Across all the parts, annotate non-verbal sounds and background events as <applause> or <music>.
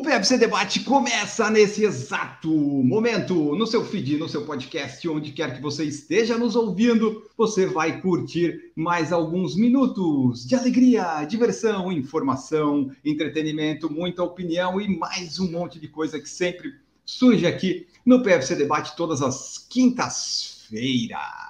O PFC Debate começa nesse exato momento, no seu feed, no seu podcast, onde quer que você esteja nos ouvindo, você vai curtir mais alguns minutos de alegria, diversão, informação, entretenimento, muita opinião e mais um monte de coisa que sempre surge aqui no PFC Debate todas as quintas-feiras.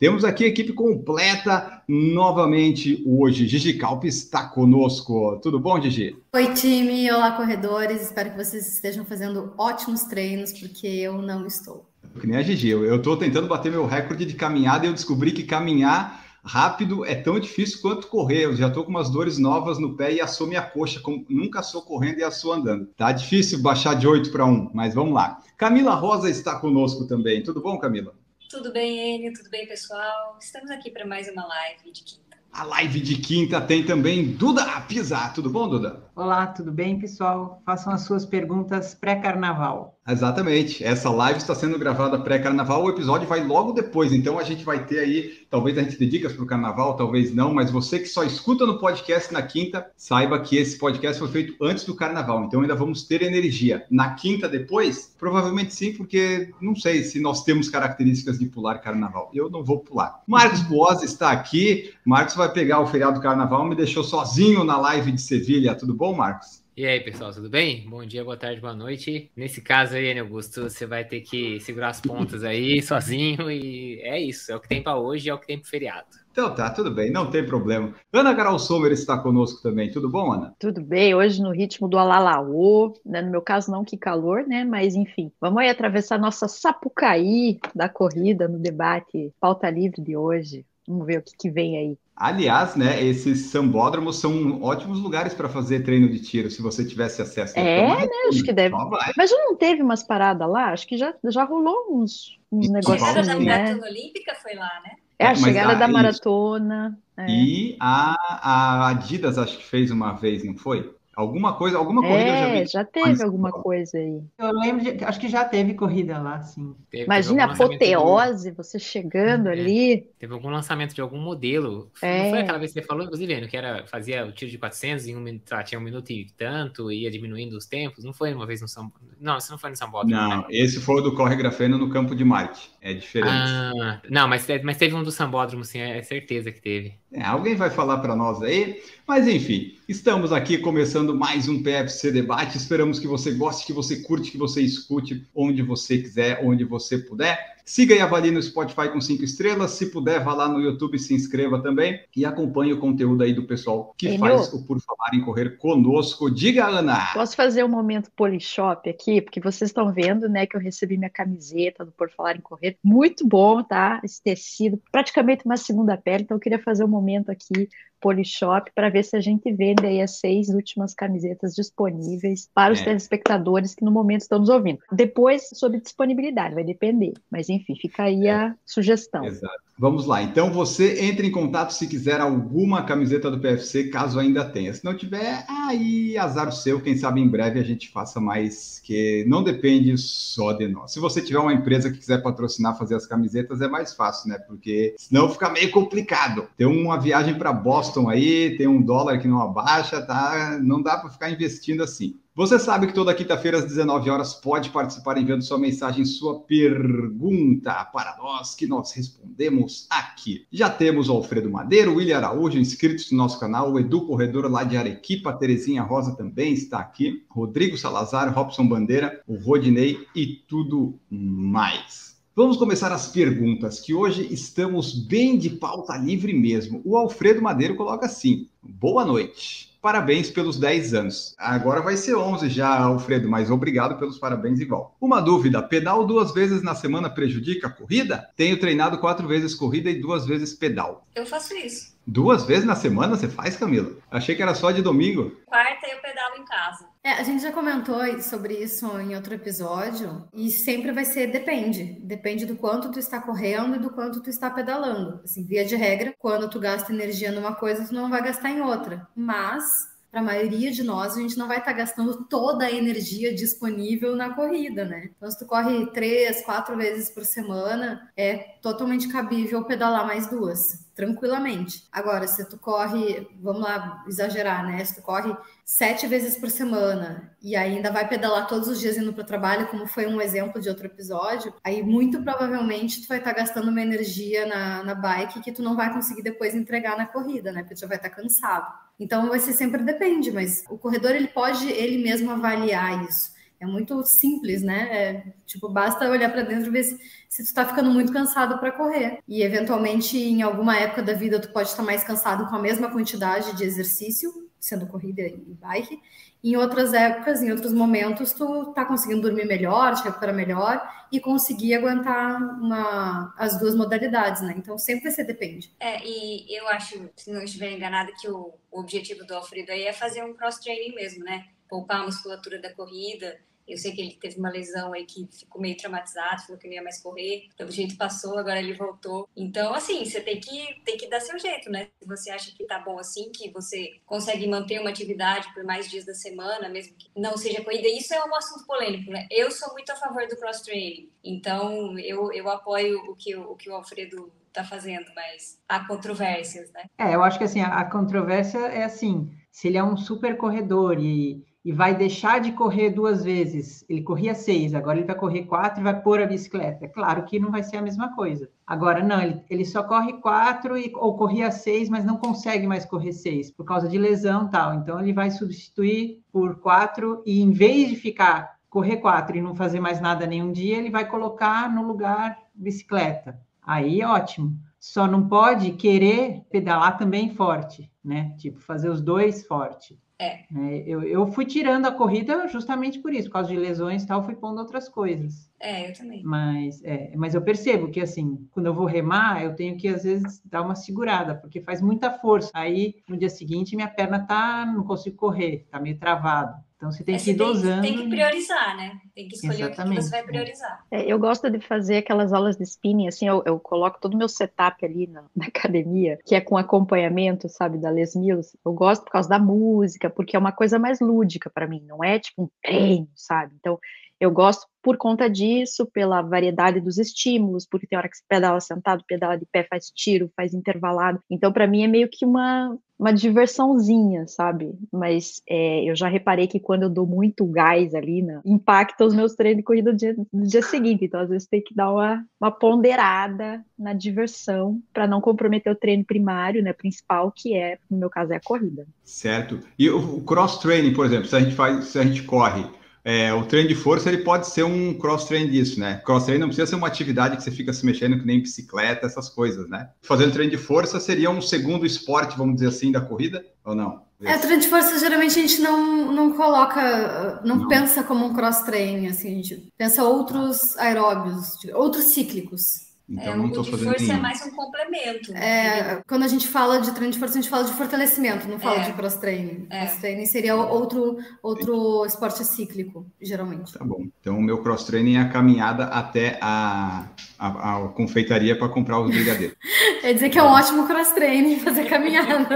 Temos aqui a equipe completa novamente hoje. Gigi Calpe está conosco. Tudo bom, Gigi? Oi, time. Olá, corredores. Espero que vocês estejam fazendo ótimos treinos, porque eu não estou. Que nem a Gigi. Eu estou tentando bater meu recorde de caminhada e eu descobri que caminhar rápido é tão difícil quanto correr. Eu já estou com umas dores novas no pé e assou minha coxa, como nunca sou correndo e assou andando. Tá difícil baixar de 8 para 1, mas vamos lá. Camila Rosa está conosco também. Tudo bom, Camila? Tudo bem, Enio? Tudo bem, pessoal? Estamos aqui para mais uma live de quinta. A live de quinta tem também Duda Pisa. Tudo bom, Duda? Olá, tudo bem, pessoal? Façam as suas perguntas pré-carnaval. Exatamente. Essa live está sendo gravada pré-carnaval. O episódio vai logo depois. Então a gente vai ter aí, talvez a gente dê dicas para o carnaval, talvez não, mas você que só escuta no podcast na quinta, saiba que esse podcast foi feito antes do carnaval. Então ainda vamos ter energia. Na quinta depois, provavelmente sim, porque não sei se nós temos características de pular carnaval. Eu não vou pular. Marcos Boas está aqui. Marcos vai pegar o feriado do carnaval, me deixou sozinho na live de Sevilha. Tudo bom, Marcos? E aí, pessoal, tudo bem? Bom dia, boa tarde, boa noite. Nesse caso aí, Ana Augusto, você vai ter que segurar as pontas aí <laughs> sozinho e é isso, é o que tem para hoje, é o que tem para feriado. Então tá, tudo bem, não tem problema. Ana Carol Sommer está conosco também, tudo bom, Ana? Tudo bem, hoje no ritmo do Alalaô, né? no meu caso não que calor, né? Mas enfim, vamos aí atravessar nossa Sapucaí da corrida no debate pauta livre de hoje. Vamos ver o que, que vem aí. Aliás, né, esses sambódromos são ótimos lugares para fazer treino de tiro, se você tivesse acesso. É, né? Acho que deve. Mas já não teve umas paradas lá? Acho que já, já rolou uns, uns negócios. A chegada da né? maratona olímpica foi lá, né? É, a chegada a, da maratona. É. E a, a Adidas, acho que fez uma vez, não foi? Alguma coisa, alguma corrida é, já, vi, já teve alguma coisa aí. Eu lembro, de, acho que já teve corrida lá, sim. Teve, Imagina a apoteose, você chegando é, ali. Teve algum lançamento de algum modelo. É. Não foi aquela vez que você falou, inclusive, que era, fazia o tiro de 400 em um minuto, tinha um minuto e tanto, ia diminuindo os tempos. Não foi uma vez no São Não, isso não foi no São Paulo. Não, né? esse foi o do Corre Grafeno no campo de Marte. É diferente. Ah, não, mas, mas teve um do Sambódromo, sim, é certeza que teve. É, alguém vai falar para nós aí. Mas enfim, estamos aqui começando mais um PFC Debate. Esperamos que você goste, que você curte, que você escute onde você quiser, onde você puder. Siga e avalie no Spotify com cinco estrelas. Se puder, vá lá no YouTube, se inscreva também e acompanhe o conteúdo aí do pessoal que Enio. faz o Por Falar em Correr conosco. Diga, Ana! Posso fazer um momento Polishop aqui? Porque vocês estão vendo, né, que eu recebi minha camiseta do Por Falar em Correr. Muito bom, tá? Esse tecido, praticamente uma segunda pele. Então, eu queria fazer um momento aqui Polishop para ver se a gente vende aí as seis últimas camisetas disponíveis para os é. telespectadores que no momento estão nos ouvindo. Depois, sobre disponibilidade, vai depender. Mas enfim, fica aí é. a sugestão. Exato. Vamos lá. Então você entre em contato se quiser alguma camiseta do PFC, caso ainda tenha. Se não tiver, aí azar seu. Quem sabe em breve a gente faça mais, que não depende só de nós. Se você tiver uma empresa que quiser patrocinar, fazer as camisetas, é mais fácil, né? Porque senão fica meio complicado. Tem uma viagem para Boston aí, tem um dólar que não abaixa, tá? Não dá para ficar investindo assim. Você sabe que toda quinta-feira às 19 horas pode participar enviando sua mensagem, sua pergunta para nós que nós respondemos aqui. Já temos o Alfredo Madeiro, o William Araújo inscritos no nosso canal, o Edu Corredor lá de Arequipa, Terezinha Rosa também está aqui, Rodrigo Salazar, Robson Bandeira, o Rodinei e tudo mais. Vamos começar as perguntas, que hoje estamos bem de pauta livre mesmo. O Alfredo Madeiro coloca assim: Boa noite. Parabéns pelos 10 anos. Agora vai ser 11 já, Alfredo, mas obrigado pelos parabéns igual. Uma dúvida: pedal duas vezes na semana prejudica a corrida? Tenho treinado quatro vezes corrida e duas vezes pedal. Eu faço isso. Duas vezes na semana você faz, Camila? Achei que era só de domingo. Quarta eu pedalo em casa. É, a gente já comentou sobre isso em outro episódio e sempre vai ser depende. Depende do quanto tu está correndo e do quanto tu está pedalando. Assim, via de regra, quando tu gasta energia numa coisa, tu não vai gastar em outra. Mas para a maioria de nós, a gente não vai estar tá gastando toda a energia disponível na corrida, né? Então, se tu corre três, quatro vezes por semana, é totalmente cabível pedalar mais duas, tranquilamente. Agora, se tu corre, vamos lá, exagerar, né? Se tu corre sete vezes por semana e ainda vai pedalar todos os dias indo para o trabalho, como foi um exemplo de outro episódio, aí muito provavelmente tu vai estar tá gastando uma energia na, na bike que tu não vai conseguir depois entregar na corrida, né? Porque tu já vai estar tá cansado. Então vai ser sempre depende, mas o corredor ele pode ele mesmo avaliar isso. É muito simples, né? É, tipo, basta olhar para dentro e ver se, se tu está ficando muito cansado para correr. E eventualmente, em alguma época da vida, tu pode estar mais cansado com a mesma quantidade de exercício, sendo corrida e bike. Em outras épocas, em outros momentos, tu tá conseguindo dormir melhor, te recuperar melhor e conseguir aguentar uma, as duas modalidades, né? Então sempre você depende. É, e eu acho, se não estiver enganado, que o, o objetivo do Alfredo aí é fazer um cross-training mesmo, né? Poupar a musculatura da corrida, eu sei que ele teve uma lesão aí que ficou meio traumatizado, falou que não ia mais correr. Pelo jeito passou, agora ele voltou. Então, assim, você tem que, tem que dar seu jeito, né? Se você acha que tá bom assim, que você consegue manter uma atividade por mais dias da semana, mesmo que não seja corrida, isso é um assunto polêmico, né? Eu sou muito a favor do cross-training. Então, eu, eu apoio o que, o que o Alfredo tá fazendo, mas há controvérsias, né? É, eu acho que assim, a controvérsia é assim, se ele é um super corredor e e vai deixar de correr duas vezes. Ele corria seis, agora ele vai correr quatro e vai pôr a bicicleta. É claro que não vai ser a mesma coisa. Agora, não, ele, ele só corre quatro e, ou corria seis, mas não consegue mais correr seis por causa de lesão tal. Então, ele vai substituir por quatro e em vez de ficar correr quatro e não fazer mais nada nenhum dia, ele vai colocar no lugar bicicleta. Aí, ótimo. Só não pode querer pedalar também forte, né? Tipo, fazer os dois forte. É. é. Eu, eu fui tirando a corrida justamente por isso, por causa de lesões e tal, fui pondo outras coisas. É, eu também. Mas, é, mas eu percebo que, assim, quando eu vou remar, eu tenho que, às vezes, dar uma segurada, porque faz muita força. Aí, no dia seguinte, minha perna tá, não consigo correr, tá meio travado. Então você tem é, que ir dosando. Tem, tem, que priorizar, né? Tem que escolher Exatamente. o que você vai priorizar. É, eu gosto de fazer aquelas aulas de spinning, assim, eu, eu coloco todo o meu setup ali na, <laughs> na, academia, que é com acompanhamento, sabe, da Les Mills. Eu gosto por causa da música, porque é uma coisa mais lúdica para mim, não é tipo um treino, sabe? Então, eu gosto por conta disso, pela variedade dos estímulos, porque tem hora que você pedala sentado, pedala de pé, faz tiro, faz intervalado. Então, para mim, é meio que uma, uma diversãozinha, sabe? Mas é, eu já reparei que quando eu dou muito gás ali, né, impacta os meus treinos de corrida no dia seguinte. Então, às vezes, tem que dar uma, uma ponderada na diversão para não comprometer o treino primário, né, principal, que é, no meu caso, é a corrida. Certo. E o cross-training, por exemplo, se a gente faz, se a gente corre é, o treino de força ele pode ser um cross-train disso, né? Cross-train não precisa ser uma atividade que você fica se mexendo que nem bicicleta, essas coisas, né? Fazendo treino de força seria um segundo esporte, vamos dizer assim, da corrida, ou não? É, treino de força geralmente a gente não, não coloca, não, não. pensa como um cross-train, assim, a gente pensa outros aeróbios, outros cíclicos. Então, é, não o de força é nenhum. é mais um complemento. É, quando a gente fala de treino de força, a gente fala de fortalecimento, não fala é. de cross-training. É. Cross-training seria outro, outro esporte cíclico, geralmente. Tá bom. Então, o meu cross-training é a caminhada até a, a, a confeitaria para comprar os brigadeiros. <laughs> é dizer que é um ótimo cross-training fazer caminhada.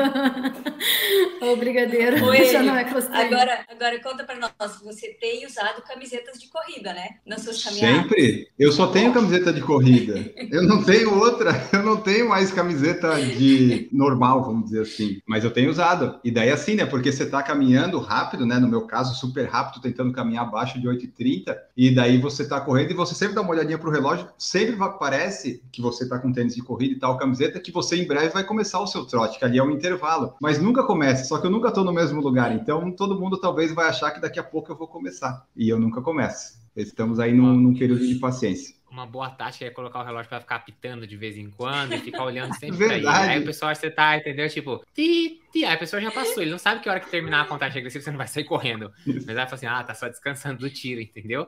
<laughs> o brigadeiro Oi, já não é cross-training. Agora, agora conta para nós, você tem usado camisetas de corrida, né? Nas suas caminhadas. Sempre. Eu só tenho camiseta de corrida. <laughs> Eu não tenho outra, eu não tenho mais camiseta de normal, vamos dizer assim, mas eu tenho usado. E daí assim, né? Porque você tá caminhando rápido, né? No meu caso, super rápido, tentando caminhar abaixo de 8,30, e daí você tá correndo e você sempre dá uma olhadinha pro relógio, sempre parece que você tá com tênis de corrida e tal, camiseta, que você em breve vai começar o seu trote, que ali é um intervalo. Mas nunca começa, só que eu nunca tô no mesmo lugar, então todo mundo talvez vai achar que daqui a pouco eu vou começar. E eu nunca começo. Estamos aí num, num período de paciência uma boa tática é colocar o relógio para ficar pitando de vez em quando e ficar olhando <laughs> sempre pra ele. Aí o pessoal você tá, entendeu? Tipo, ti, E aí a pessoa já passou, ele não sabe que hora que terminar a contagem regressiva você não vai sair correndo. Mas vai falar assim, ah, tá só descansando do tiro, entendeu?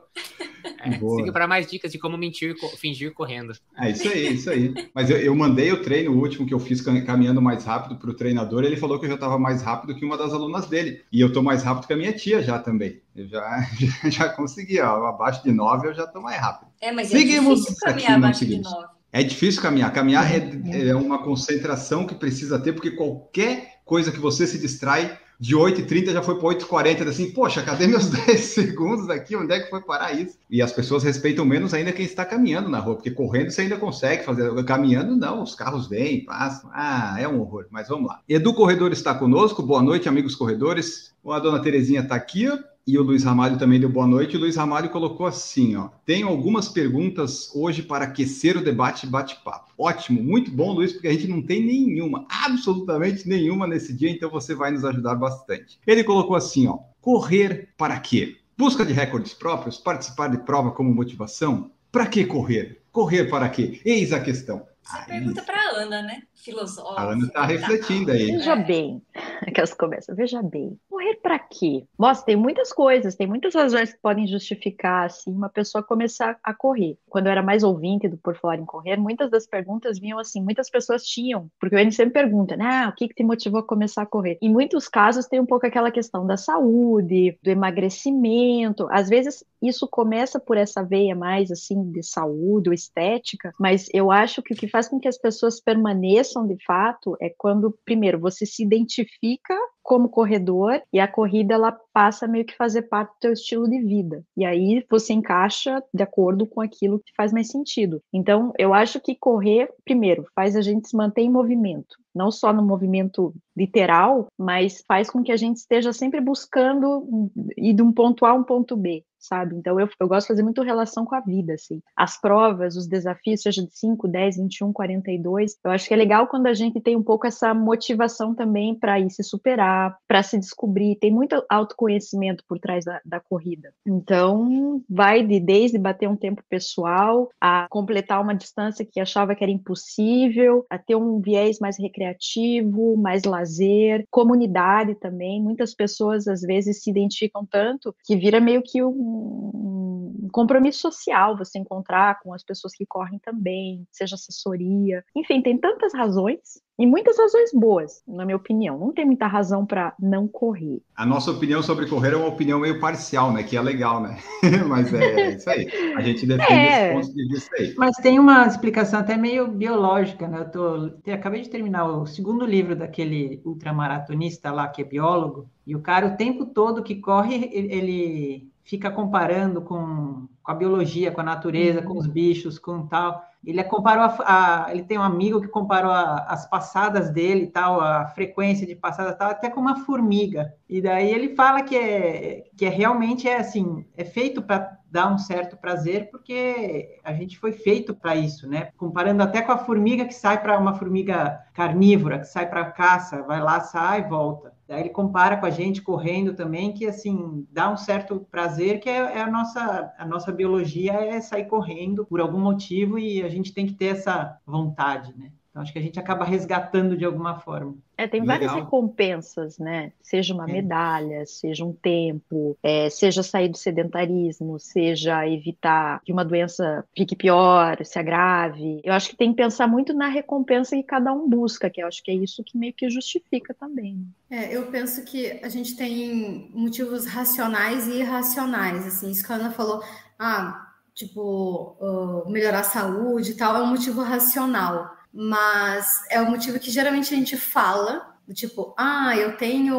É, siga para mais dicas de como mentir, fingir correndo. É isso aí, isso aí. Mas eu, eu mandei o treino último que eu fiz caminhando mais rápido para o treinador, ele falou que eu já estava mais rápido que uma das alunas dele. E eu tô mais rápido que a minha tia já também. Eu já, <laughs> já, já consegui, ó, abaixo de 9 eu já tô mais rápido. É, mas é Seguimos difícil caminhar abaixo de 9. É difícil caminhar. Caminhar é, é, é uma concentração que precisa ter, porque qualquer coisa que você se distrai, de 8h30 já foi para 8h40, assim, poxa, cadê meus <laughs> 10 segundos aqui? Onde é que foi parar isso? E as pessoas respeitam menos ainda quem está caminhando na rua, porque correndo você ainda consegue fazer, caminhando não, os carros vêm, passam, ah, é um horror, mas vamos lá. Edu Corredor está conosco, boa noite, amigos corredores. A dona Terezinha está aqui, e o Luiz Ramalho também deu boa noite. O Luiz Ramalho colocou assim, ó. Tenho algumas perguntas hoje para aquecer o debate bate-papo. Ótimo, muito bom, Luiz, porque a gente não tem nenhuma, absolutamente nenhuma nesse dia, então você vai nos ajudar bastante. Ele colocou assim, ó. Correr para quê? Busca de recordes próprios? Participar de prova como motivação? Para que correr? Correr para quê? Eis a questão. Você pergunta para Ana, né? Filosófica. A Ana está refletindo aí. Veja bem, <laughs> aquelas começam, veja bem. Correr para quê? Nossa, tem muitas coisas, tem muitas razões que podem justificar assim uma pessoa começar a correr. Quando eu era mais ouvinte do Por Falar em Correr, muitas das perguntas vinham assim, muitas pessoas tinham, porque o N sempre pergunta, né, ah, o que que te motivou a começar a correr? Em muitos casos tem um pouco aquela questão da saúde, do emagrecimento. Às vezes isso começa por essa veia mais assim de saúde ou estética, mas eu acho que o que faz com que as pessoas permaneçam de fato é quando primeiro você se identifica como corredor e a corrida ela passa meio que fazer parte do teu estilo de vida. E aí você encaixa de acordo com aquilo que faz mais sentido. Então, eu acho que correr, primeiro, faz a gente se manter em movimento não só no movimento literal, mas faz com que a gente esteja sempre buscando ir de um ponto A a um ponto B sabe? Então eu, eu gosto de fazer muito relação com a vida, assim. As provas, os desafios, seja de 5, 10, 21, 42, eu acho que é legal quando a gente tem um pouco essa motivação também para ir se superar, para se descobrir. Tem muito autoconhecimento por trás da, da corrida. Então, vai de desde bater um tempo pessoal, a completar uma distância que achava que era impossível, a ter um viés mais recreativo, mais lazer, comunidade também. Muitas pessoas às vezes se identificam tanto que vira meio que um um compromisso social você encontrar com as pessoas que correm também, seja assessoria. Enfim, tem tantas razões e muitas razões boas, na minha opinião. Não tem muita razão para não correr. A nossa opinião sobre correr é uma opinião meio parcial, né? Que é legal, né? <laughs> Mas é isso aí. A gente defende é, pontos de vista aí. Mas tem uma explicação até meio biológica, né? Eu, tô, eu acabei de terminar o segundo livro daquele ultramaratonista lá, que é biólogo, e o cara, o tempo todo que corre, ele fica comparando com, com a biologia, com a natureza, uhum. com os bichos, com tal. Ele comparou a, a, ele tem um amigo que comparou a, as passadas dele e tal, a frequência de passadas tal, até com uma formiga. E daí ele fala que é que é realmente é assim, é feito para dar um certo prazer porque a gente foi feito para isso, né? Comparando até com a formiga que sai para uma formiga carnívora, que sai para caça, vai lá, sai volta. Daí ele compara com a gente correndo também, que assim dá um certo prazer, que é, é, a nossa a nossa biologia é sair correndo por algum motivo e a gente tem que ter essa vontade, né? Então, acho que a gente acaba resgatando de alguma forma. É, tem Legal. várias recompensas, né? Seja uma é. medalha, seja um tempo, é, seja sair do sedentarismo, seja evitar que uma doença fique pior, se agrave. Eu acho que tem que pensar muito na recompensa que cada um busca, que eu acho que é isso que meio que justifica também. É, eu penso que a gente tem motivos racionais e irracionais, assim, isso que a Ana falou, ah, tipo, uh, melhorar a saúde e tal, é um motivo racional mas é o motivo que geralmente a gente fala, do tipo, ah, eu tenho,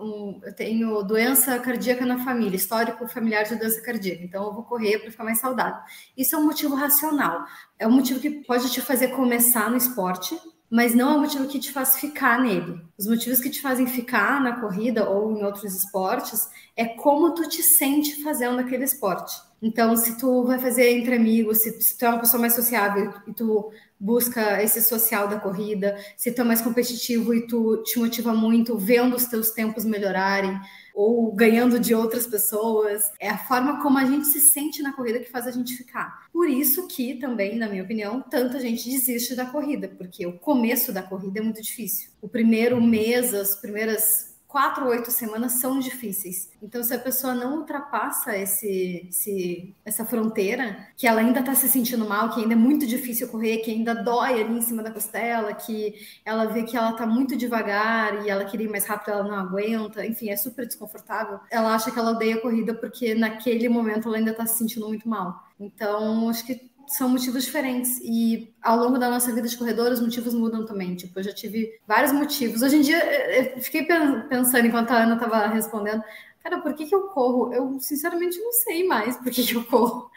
um, eu tenho doença cardíaca na família, histórico familiar de doença cardíaca, então eu vou correr para ficar mais saudável. Isso é um motivo racional, é um motivo que pode te fazer começar no esporte, mas não é o motivo que te faz ficar nele. Os motivos que te fazem ficar na corrida ou em outros esportes é como tu te sente fazendo aquele esporte. Então, se tu vai fazer entre amigos, se, se tu é uma pessoa mais sociável e tu busca esse social da corrida, se tu é mais competitivo e tu te motiva muito vendo os teus tempos melhorarem ou ganhando de outras pessoas, é a forma como a gente se sente na corrida que faz a gente ficar. Por isso que também, na minha opinião, tanta gente desiste da corrida, porque o começo da corrida é muito difícil. O primeiro mês, as primeiras quatro oito semanas são difíceis. Então, se a pessoa não ultrapassa esse, esse essa fronteira, que ela ainda está se sentindo mal, que ainda é muito difícil correr, que ainda dói ali em cima da costela, que ela vê que ela está muito devagar e ela queria ir mais rápido, ela não aguenta, enfim, é super desconfortável. Ela acha que ela odeia a corrida porque naquele momento ela ainda está se sentindo muito mal. Então, acho que são motivos diferentes. E ao longo da nossa vida de corredor, os motivos mudam também. Tipo, eu já tive vários motivos. Hoje em dia, eu fiquei pensando enquanto a Ana estava respondendo. Cara, por que, que eu corro? Eu, sinceramente, não sei mais por que, que eu corro.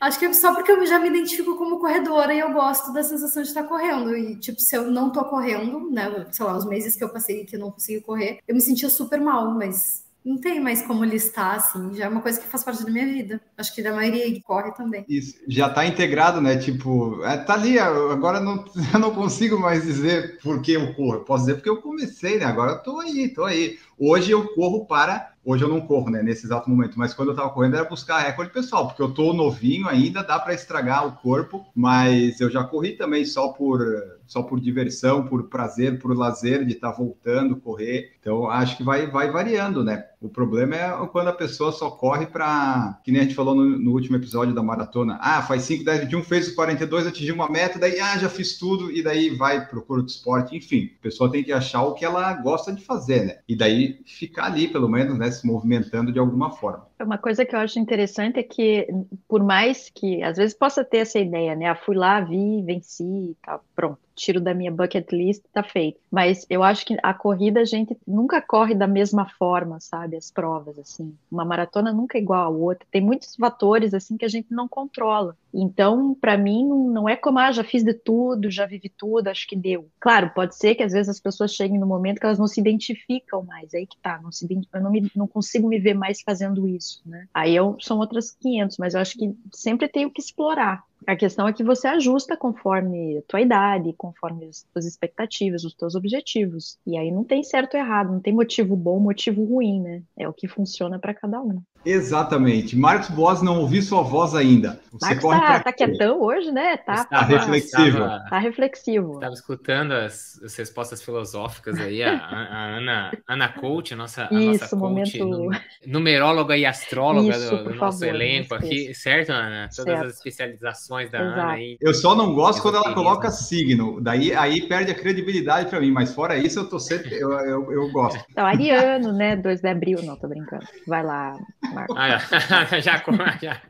Acho que é só porque eu já me identifico como corredora e eu gosto da sensação de estar correndo. E, tipo, se eu não tô correndo, né? Sei lá, os meses que eu passei que eu não consegui correr, eu me sentia super mal, mas não tem mais como listar, assim, já é uma coisa que faz parte da minha vida. Acho que da maioria que corre também. Isso, já tá integrado, né? Tipo, é, tá ali, agora não, <laughs> eu não consigo mais dizer por que eu corro. Posso dizer porque eu comecei, né? Agora eu tô aí, tô aí. Hoje eu corro para Hoje eu não corro, né, nesse exato momento, mas quando eu tava correndo era buscar recorde pessoal, porque eu tô novinho ainda, dá para estragar o corpo, mas eu já corri também só por só por diversão, por prazer, por lazer de estar tá voltando correr. Então acho que vai vai variando, né? O problema é quando a pessoa só corre para, que nem a gente falou no, no, último episódio da maratona. Ah, faz 5, 10, 21, fez os 42, atingiu uma meta, daí ah, já fiz tudo e daí vai procura outro esporte, enfim. A pessoa tem que achar o que ela gosta de fazer, né? E daí ficar ali, pelo menos, né, se movimentando de alguma forma. Uma coisa que eu acho interessante é que, por mais que às vezes possa ter essa ideia, né? Ah, fui lá, vi, venci, tá pronto tiro da minha bucket list, tá feito. Mas eu acho que a corrida a gente nunca corre da mesma forma, sabe? As provas, assim. Uma maratona nunca é igual a outra. Tem muitos fatores, assim, que a gente não controla. Então, para mim, não é como, ah, já fiz de tudo, já vivi tudo, acho que deu. Claro, pode ser que às vezes as pessoas cheguem no momento que elas não se identificam mais, aí que tá, não se, eu não, me, não consigo me ver mais fazendo isso, né? Aí eu, são outras 500, mas eu acho que sempre tenho que explorar. A questão é que você ajusta conforme a tua idade, conforme as tuas expectativas, os teus objetivos. E aí não tem certo ou errado, não tem motivo bom, motivo ruim, né? É o que funciona para cada um. Exatamente. Marcos Boas, não ouvi sua voz ainda. Você Marcos corre tá, tá quietão hoje, né? Tá, tá reflexivo. Estava, tá reflexivo. Estava escutando as, as, respostas filosóficas aí, a, a, Ana, Ana Coach, a nossa, a Isso, nossa coach, momento... <laughs> numeróloga e astróloga Isso, do, do nosso favor, elenco aqui, certo, Ana? Todas certo. as especializações da Exato. Ana aí. Eu só não gosto quando ela coloca signo, daí aí perde a credibilidade para mim, mas fora isso eu tô sempre, eu, eu, eu gosto. Então, ariano, né? 2 de abril, não, tô brincando. Vai lá, Marcos. Ah, <laughs> já, já.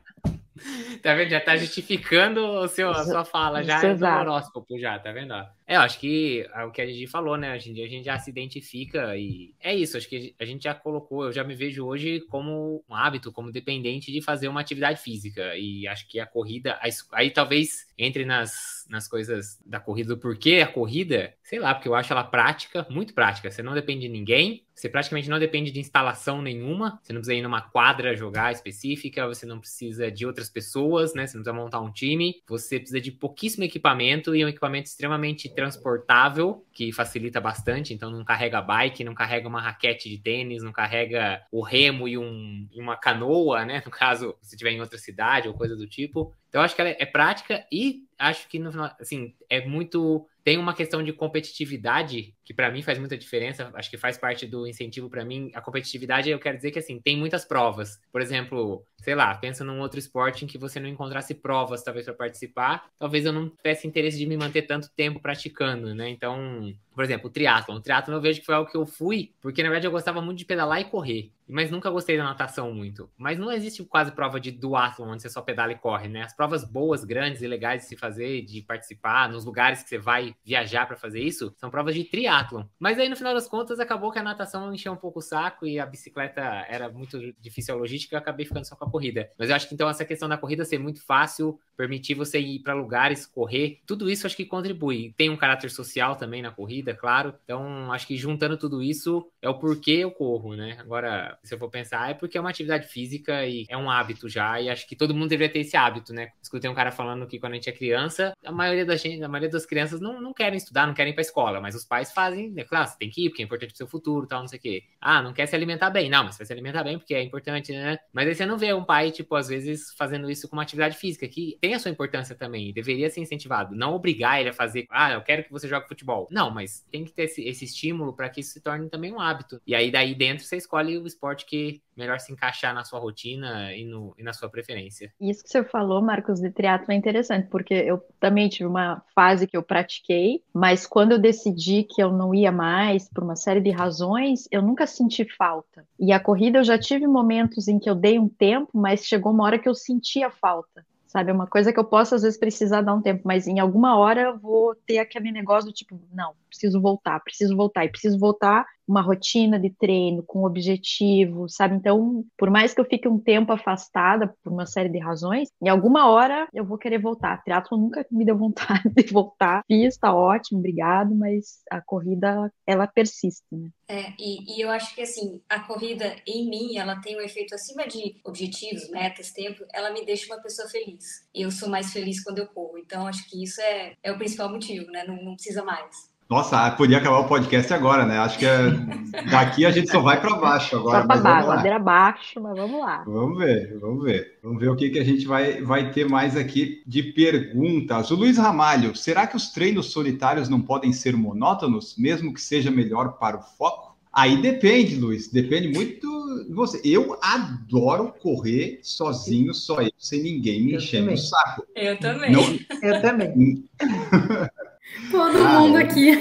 Tá vendo? Já tá justificando o seu, a sua fala já no horóscopo, já, tá vendo? É, eu acho que é o que a gente falou, né? Hoje em dia a gente já se identifica e é isso. Acho que a gente já colocou, eu já me vejo hoje como um hábito, como dependente de fazer uma atividade física. E acho que a corrida, aí talvez entre nas, nas coisas da corrida, do porquê a corrida, sei lá, porque eu acho ela prática, muito prática. Você não depende de ninguém, você praticamente não depende de instalação nenhuma, você não precisa ir numa quadra jogar específica, você não precisa de outras pessoas, né? Você não precisa montar um time, você precisa de pouquíssimo equipamento e um equipamento extremamente transportável, que facilita bastante, então não carrega bike, não carrega uma raquete de tênis, não carrega o remo e um, uma canoa, né? No caso, se estiver em outra cidade ou coisa do tipo. Então, acho que ela é prática e acho que no final, assim, é muito tem uma questão de competitividade que para mim faz muita diferença, acho que faz parte do incentivo para mim. A competitividade, eu quero dizer que assim, tem muitas provas. Por exemplo, sei lá, pensa num outro esporte em que você não encontrasse provas talvez para participar, talvez eu não tivesse interesse de me manter tanto tempo praticando, né? Então, por exemplo, o triatlon. O triatlon eu vejo que foi algo que eu fui, porque na verdade eu gostava muito de pedalar e correr, mas nunca gostei da natação muito. Mas não existe quase prova de duatlon, onde você só pedala e corre, né? As provas boas, grandes e legais de se fazer, de participar, nos lugares que você vai viajar para fazer isso, são provas de triatlon. Mas aí, no final das contas, acabou que a natação encheu um pouco o saco e a bicicleta era muito difícil a logística, eu acabei ficando só com a corrida. Mas eu acho que então essa questão da corrida ser muito fácil, permitir você ir para lugares, correr, tudo isso acho que contribui. Tem um caráter social também na corrida corrida, claro. Então, acho que juntando tudo isso é o porquê eu corro, né? Agora, se eu for pensar, é porque é uma atividade física e é um hábito já, e acho que todo mundo deveria ter esse hábito, né? Escutei um cara falando que quando a gente é criança, a maioria da gente, a maioria das crianças não, não querem estudar, não querem ir pra escola, mas os pais fazem, né? Claro, você tem que ir, porque é importante pro seu futuro, tal, não sei o quê. Ah, não quer se alimentar bem. Não, mas você vai se alimentar bem porque é importante, né? Mas aí você não vê um pai, tipo, às vezes fazendo isso com uma atividade física, que tem a sua importância também, deveria ser incentivado. Não obrigar ele a fazer, ah, eu quero que você jogue futebol. Não, mas tem que ter esse, esse estímulo para que isso se torne também um hábito. E aí, daí dentro, você escolhe o esporte que melhor se encaixar na sua rotina e, no, e na sua preferência. Isso que você falou, Marcos, de triatlo é interessante, porque eu também tive uma fase que eu pratiquei, mas quando eu decidi que eu não ia mais, por uma série de razões, eu nunca senti falta. E a corrida eu já tive momentos em que eu dei um tempo, mas chegou uma hora que eu sentia falta sabe? É uma coisa que eu posso, às vezes, precisar dar um tempo, mas em alguma hora eu vou ter aquele negócio do tipo, não, preciso voltar, preciso voltar, e preciso voltar uma rotina de treino, com objetivo, sabe? Então, por mais que eu fique um tempo afastada por uma série de razões, em alguma hora eu vou querer voltar. Teatro nunca me deu vontade <laughs> de voltar. Fiz, tá ótimo, obrigado, mas a corrida, ela persiste, né? É, e, e eu acho que, assim, a corrida em mim, ela tem um efeito acima de objetivos, metas, tempo, ela me deixa uma pessoa feliz. E eu sou mais feliz quando eu corro. Então, acho que isso é, é o principal motivo, né? Não, não precisa mais. Nossa, podia acabar o podcast agora, né? Acho que é... daqui a gente só vai para baixo agora. Só para baixo, ladeira abaixo, mas vamos lá. Vamos ver, vamos ver. Vamos ver o que, que a gente vai, vai ter mais aqui de perguntas. O Luiz Ramalho, será que os treinos solitários não podem ser monótonos, mesmo que seja melhor para o foco? Aí depende, Luiz, depende muito de você. Eu adoro correr sozinho, só eu, sem ninguém me enchendo o saco. Eu também. Não... Eu também. <laughs> Todo ah, mundo é. aqui.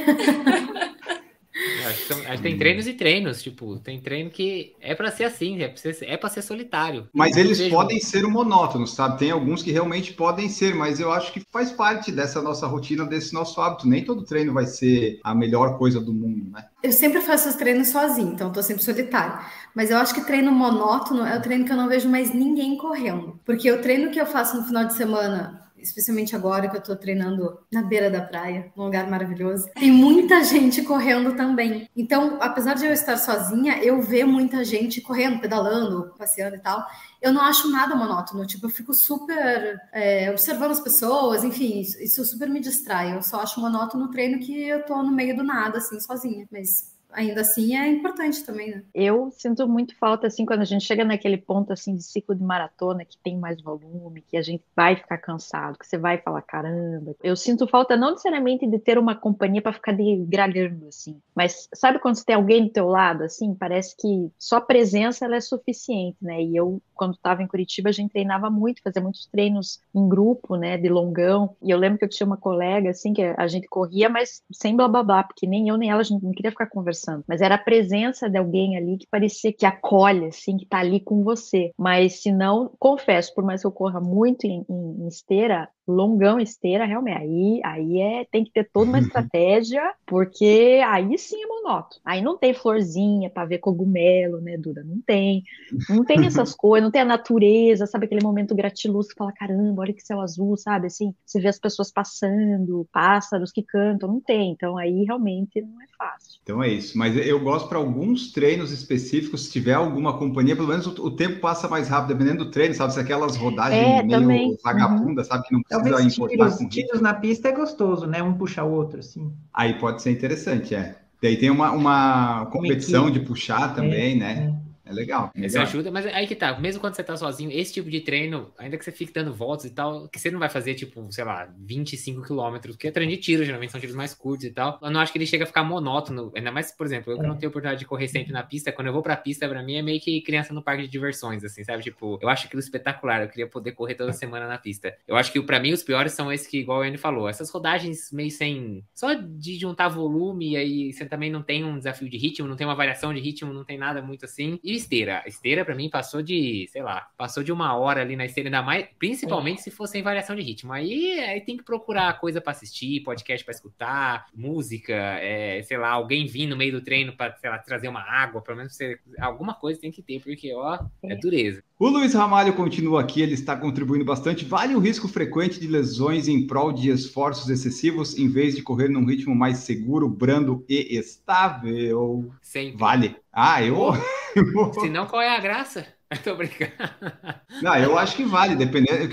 Acho que, acho que, tem treinos e treinos, tipo, tem treino que é para ser assim, é para ser, é ser solitário. Mas eles podem ser monótonos, sabe? Tem alguns que realmente podem ser, mas eu acho que faz parte dessa nossa rotina, desse nosso hábito. Nem todo treino vai ser a melhor coisa do mundo, né? Eu sempre faço os treinos sozinho, então eu tô sempre solitário. Mas eu acho que treino monótono é o treino que eu não vejo mais ninguém correndo. Porque o treino que eu faço no final de semana especialmente agora que eu tô treinando na beira da praia, num lugar maravilhoso. Tem muita gente correndo também. Então, apesar de eu estar sozinha, eu vejo muita gente correndo, pedalando, passeando e tal. Eu não acho nada monótono. Tipo, eu fico super é, observando as pessoas, enfim, isso, isso super me distrai. Eu só acho monótono o treino que eu tô no meio do nada, assim, sozinha. Mas ainda assim é importante também, né? Eu sinto muito falta, assim, quando a gente chega naquele ponto, assim, de ciclo de maratona, que tem mais volume, que a gente vai ficar cansado, que você vai falar, caramba. Eu sinto falta não necessariamente de ter uma companhia para ficar degradando, assim, mas sabe quando você tem alguém do teu lado, assim, parece que só presença ela é suficiente, né? E eu, quando estava em Curitiba, a gente treinava muito, fazia muitos treinos em grupo, né, de longão, e eu lembro que eu tinha uma colega, assim, que a gente corria, mas sem blá blá blá, porque nem eu nem ela, a gente não queria ficar conversando conversando, mas era a presença de alguém ali que parecia que acolhe, assim, que tá ali com você. Mas se não, confesso, por mais que eu corra muito em, em, em esteira, longão esteira, realmente, aí, aí é, tem que ter toda uma <laughs> estratégia, porque aí sim é monótono. Aí não tem florzinha para ver cogumelo, né, Duda? Não tem. Não tem <laughs> essas coisas, não tem a natureza, sabe aquele momento gratiluz que fala, caramba, olha que céu azul, sabe? Assim, você vê as pessoas passando, pássaros que cantam, não tem. Então aí realmente não é fácil. Então é isso. Mas eu gosto para alguns treinos específicos, se tiver alguma companhia, pelo menos o, o, tempo passa mais rápido, dependendo do treino, sabe? Se aquelas rodagens é, meio também. vagabunda, uhum. sabe? Que não Talvez tiros, tiros na pista é gostoso, né? Um puxa o outro, assim. Aí pode ser interessante, é. Daí tem uma, uma competição de puxar também, é, né? É. É legal. Isso ajuda, mas aí que tá, mesmo quando você tá sozinho, esse tipo de treino, ainda que você fique dando voltas e tal, que você não vai fazer, tipo, sei lá, 25 quilômetros, porque é treino de tiro, geralmente são tiros mais curtos e tal. Eu não acho que ele chega a ficar monótono, ainda mais, por exemplo, eu que não é. tenho oportunidade de correr sempre na pista, quando eu vou pra pista, pra mim é meio que criança no parque de diversões, assim, sabe? Tipo, eu acho aquilo espetacular, eu queria poder correr toda semana na pista. Eu acho que para mim os piores são esses que, igual o Andy falou, essas rodagens meio sem. só de juntar volume, e aí você também não tem um desafio de ritmo, não tem uma variação de ritmo, não tem nada muito assim. E esteira. Esteira, para mim, passou de, sei lá, passou de uma hora ali na esteira, ainda mais, principalmente é. se fosse em variação de ritmo. Aí, aí tem que procurar coisa para assistir, podcast para escutar, música, é, sei lá, alguém vir no meio do treino para trazer uma água, pelo menos você, alguma coisa tem que ter, porque, ó, é, é dureza. O Luiz Ramalho continua aqui, ele está contribuindo bastante. Vale o risco frequente de lesões em prol de esforços excessivos, em vez de correr num ritmo mais seguro, brando e estável? Sempre. Vale. Ah, eu. <laughs> Se não, qual é a graça? <laughs> Tô brincando. Não, eu acho que vale, dependendo.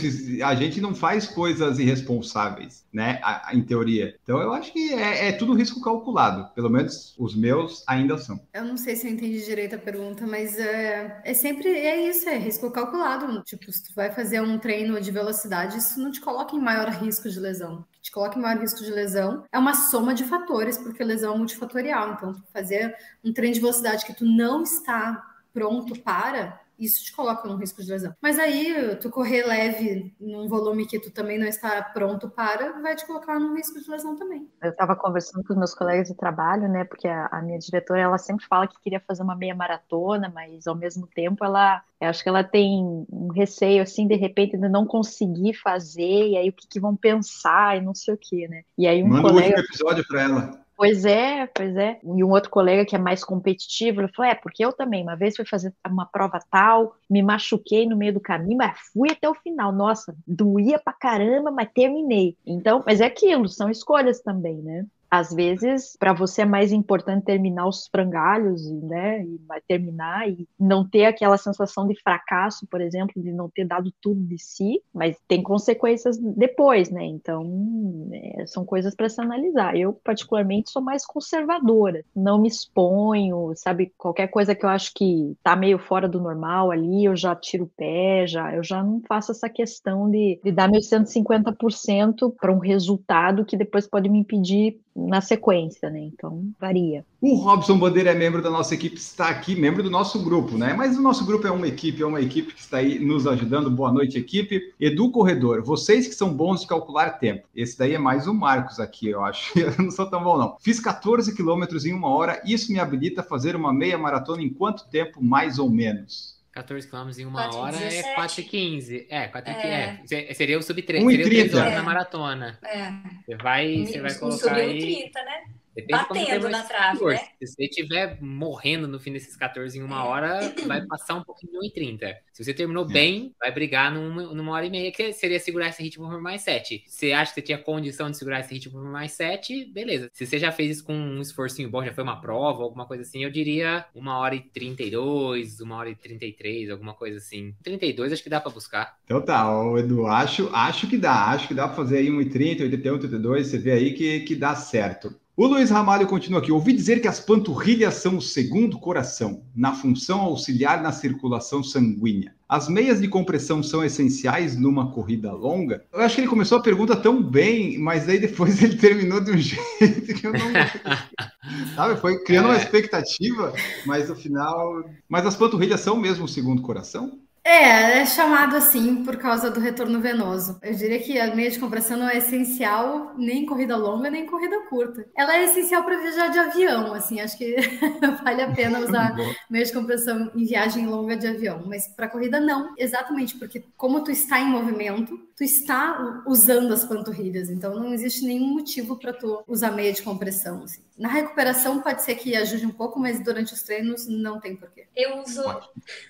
A gente não faz coisas irresponsáveis, né? Em teoria. Então eu acho que é, é, tudo risco calculado. Pelo menos os meus ainda são. Eu não sei se eu entendi direito a pergunta, mas é, é sempre é isso, é risco calculado. Tipo, se tu vai fazer um treino de velocidade, isso não te coloca em maior risco de lesão. Que te coloca em maior risco de lesão é uma soma de fatores, porque lesão é multifatorial. Então, fazer um treino de velocidade que tu não está pronto para isso te coloca num risco de lesão. Mas aí, tu correr leve num volume que tu também não está pronto para, vai te colocar num risco de lesão também. Eu estava conversando com os meus colegas de trabalho, né? Porque a, a, minha diretora, ela sempre fala que queria fazer uma meia maratona, mas ao mesmo tempo ela, eu acho que ela tem um receio, assim, de repente, de não conseguir fazer, e aí o que, que vão pensar, e não sei o que, né? E aí um Manda colega... um último episódio para ela. Pois é, pois é. E um outro colega que é mais competitivo, ele falou: é, porque eu também, uma vez fui fazer uma prova tal, me machuquei no meio do caminho, mas fui até o final. Nossa, doía pra caramba, mas terminei. Então, mas é aquilo, são escolhas também, né? Às vezes, para você é mais importante terminar os frangalhos, né, e terminar e não ter aquela sensação de fracasso, por exemplo, de não ter dado tudo de si, mas tem consequências depois, né? Então, é, são coisas para se analisar. Eu, particularmente, sou mais conservadora, não me exponho, sabe? Qualquer coisa que eu acho que tá meio fora do normal ali, eu já tiro o pé, já, eu já não faço essa questão de, de dar meus 150% para um resultado que depois pode me impedir na sequência, né? Então varia. O Robson Bandeira é membro da nossa equipe, está aqui, membro do nosso grupo, né? Mas o nosso grupo é uma equipe, é uma equipe que está aí nos ajudando. Boa noite, equipe. Edu Corredor, vocês que são bons de calcular tempo. Esse daí é mais o Marcos aqui, eu acho. <laughs> Eu não sou tão bom, não. Fiz 14 quilômetros em uma hora, isso me habilita a fazer uma meia maratona em quanto tempo, mais ou menos? 14 km em uma 4, hora 17. é 4 e 15. É, 4 é. É. Seria o sub 3. Seria 3 horas é. na maratona. É. Você vai, você vai colocar aí... 30, né? Depende Batendo na trave, né? Se você estiver morrendo no fim desses 14 em uma hora, <coughs> vai passar um pouquinho de 1,30. Se você terminou é. bem, vai brigar numa, numa hora e meia, que seria segurar esse ritmo por mais 7. Se você acha que você tinha condição de segurar esse ritmo por mais 7, beleza. Se você já fez isso com um esforcinho bom, já foi uma prova, alguma coisa assim, eu diria uma hora e 32, uma hora e 33, alguma coisa assim. 32 acho que dá para buscar. Então tá, Edu, acho, acho que dá. Acho que dá para fazer aí 1,30, 81, 82, você vê aí que, que dá certo. O Luiz Ramalho continua aqui. Ouvi dizer que as panturrilhas são o segundo coração, na função auxiliar na circulação sanguínea. As meias de compressão são essenciais numa corrida longa? Eu acho que ele começou a pergunta tão bem, mas aí depois <laughs> ele terminou de um jeito que eu não. Sabe? Foi criando é. uma expectativa, mas no final. Mas as panturrilhas são mesmo o segundo coração? É, é chamado assim por causa do retorno venoso. Eu diria que a meia de compressão não é essencial nem em corrida longa, nem em corrida curta. Ela é essencial para viajar de avião, assim, acho que <laughs> vale a pena <laughs> usar meia de compressão em viagem longa de avião, mas para corrida não, exatamente porque como tu está em movimento, tu está usando as panturrilhas, então não existe nenhum motivo para tu usar meia de compressão. Assim. Na recuperação pode ser que ajude um pouco, mas durante os treinos não tem porquê. Eu uso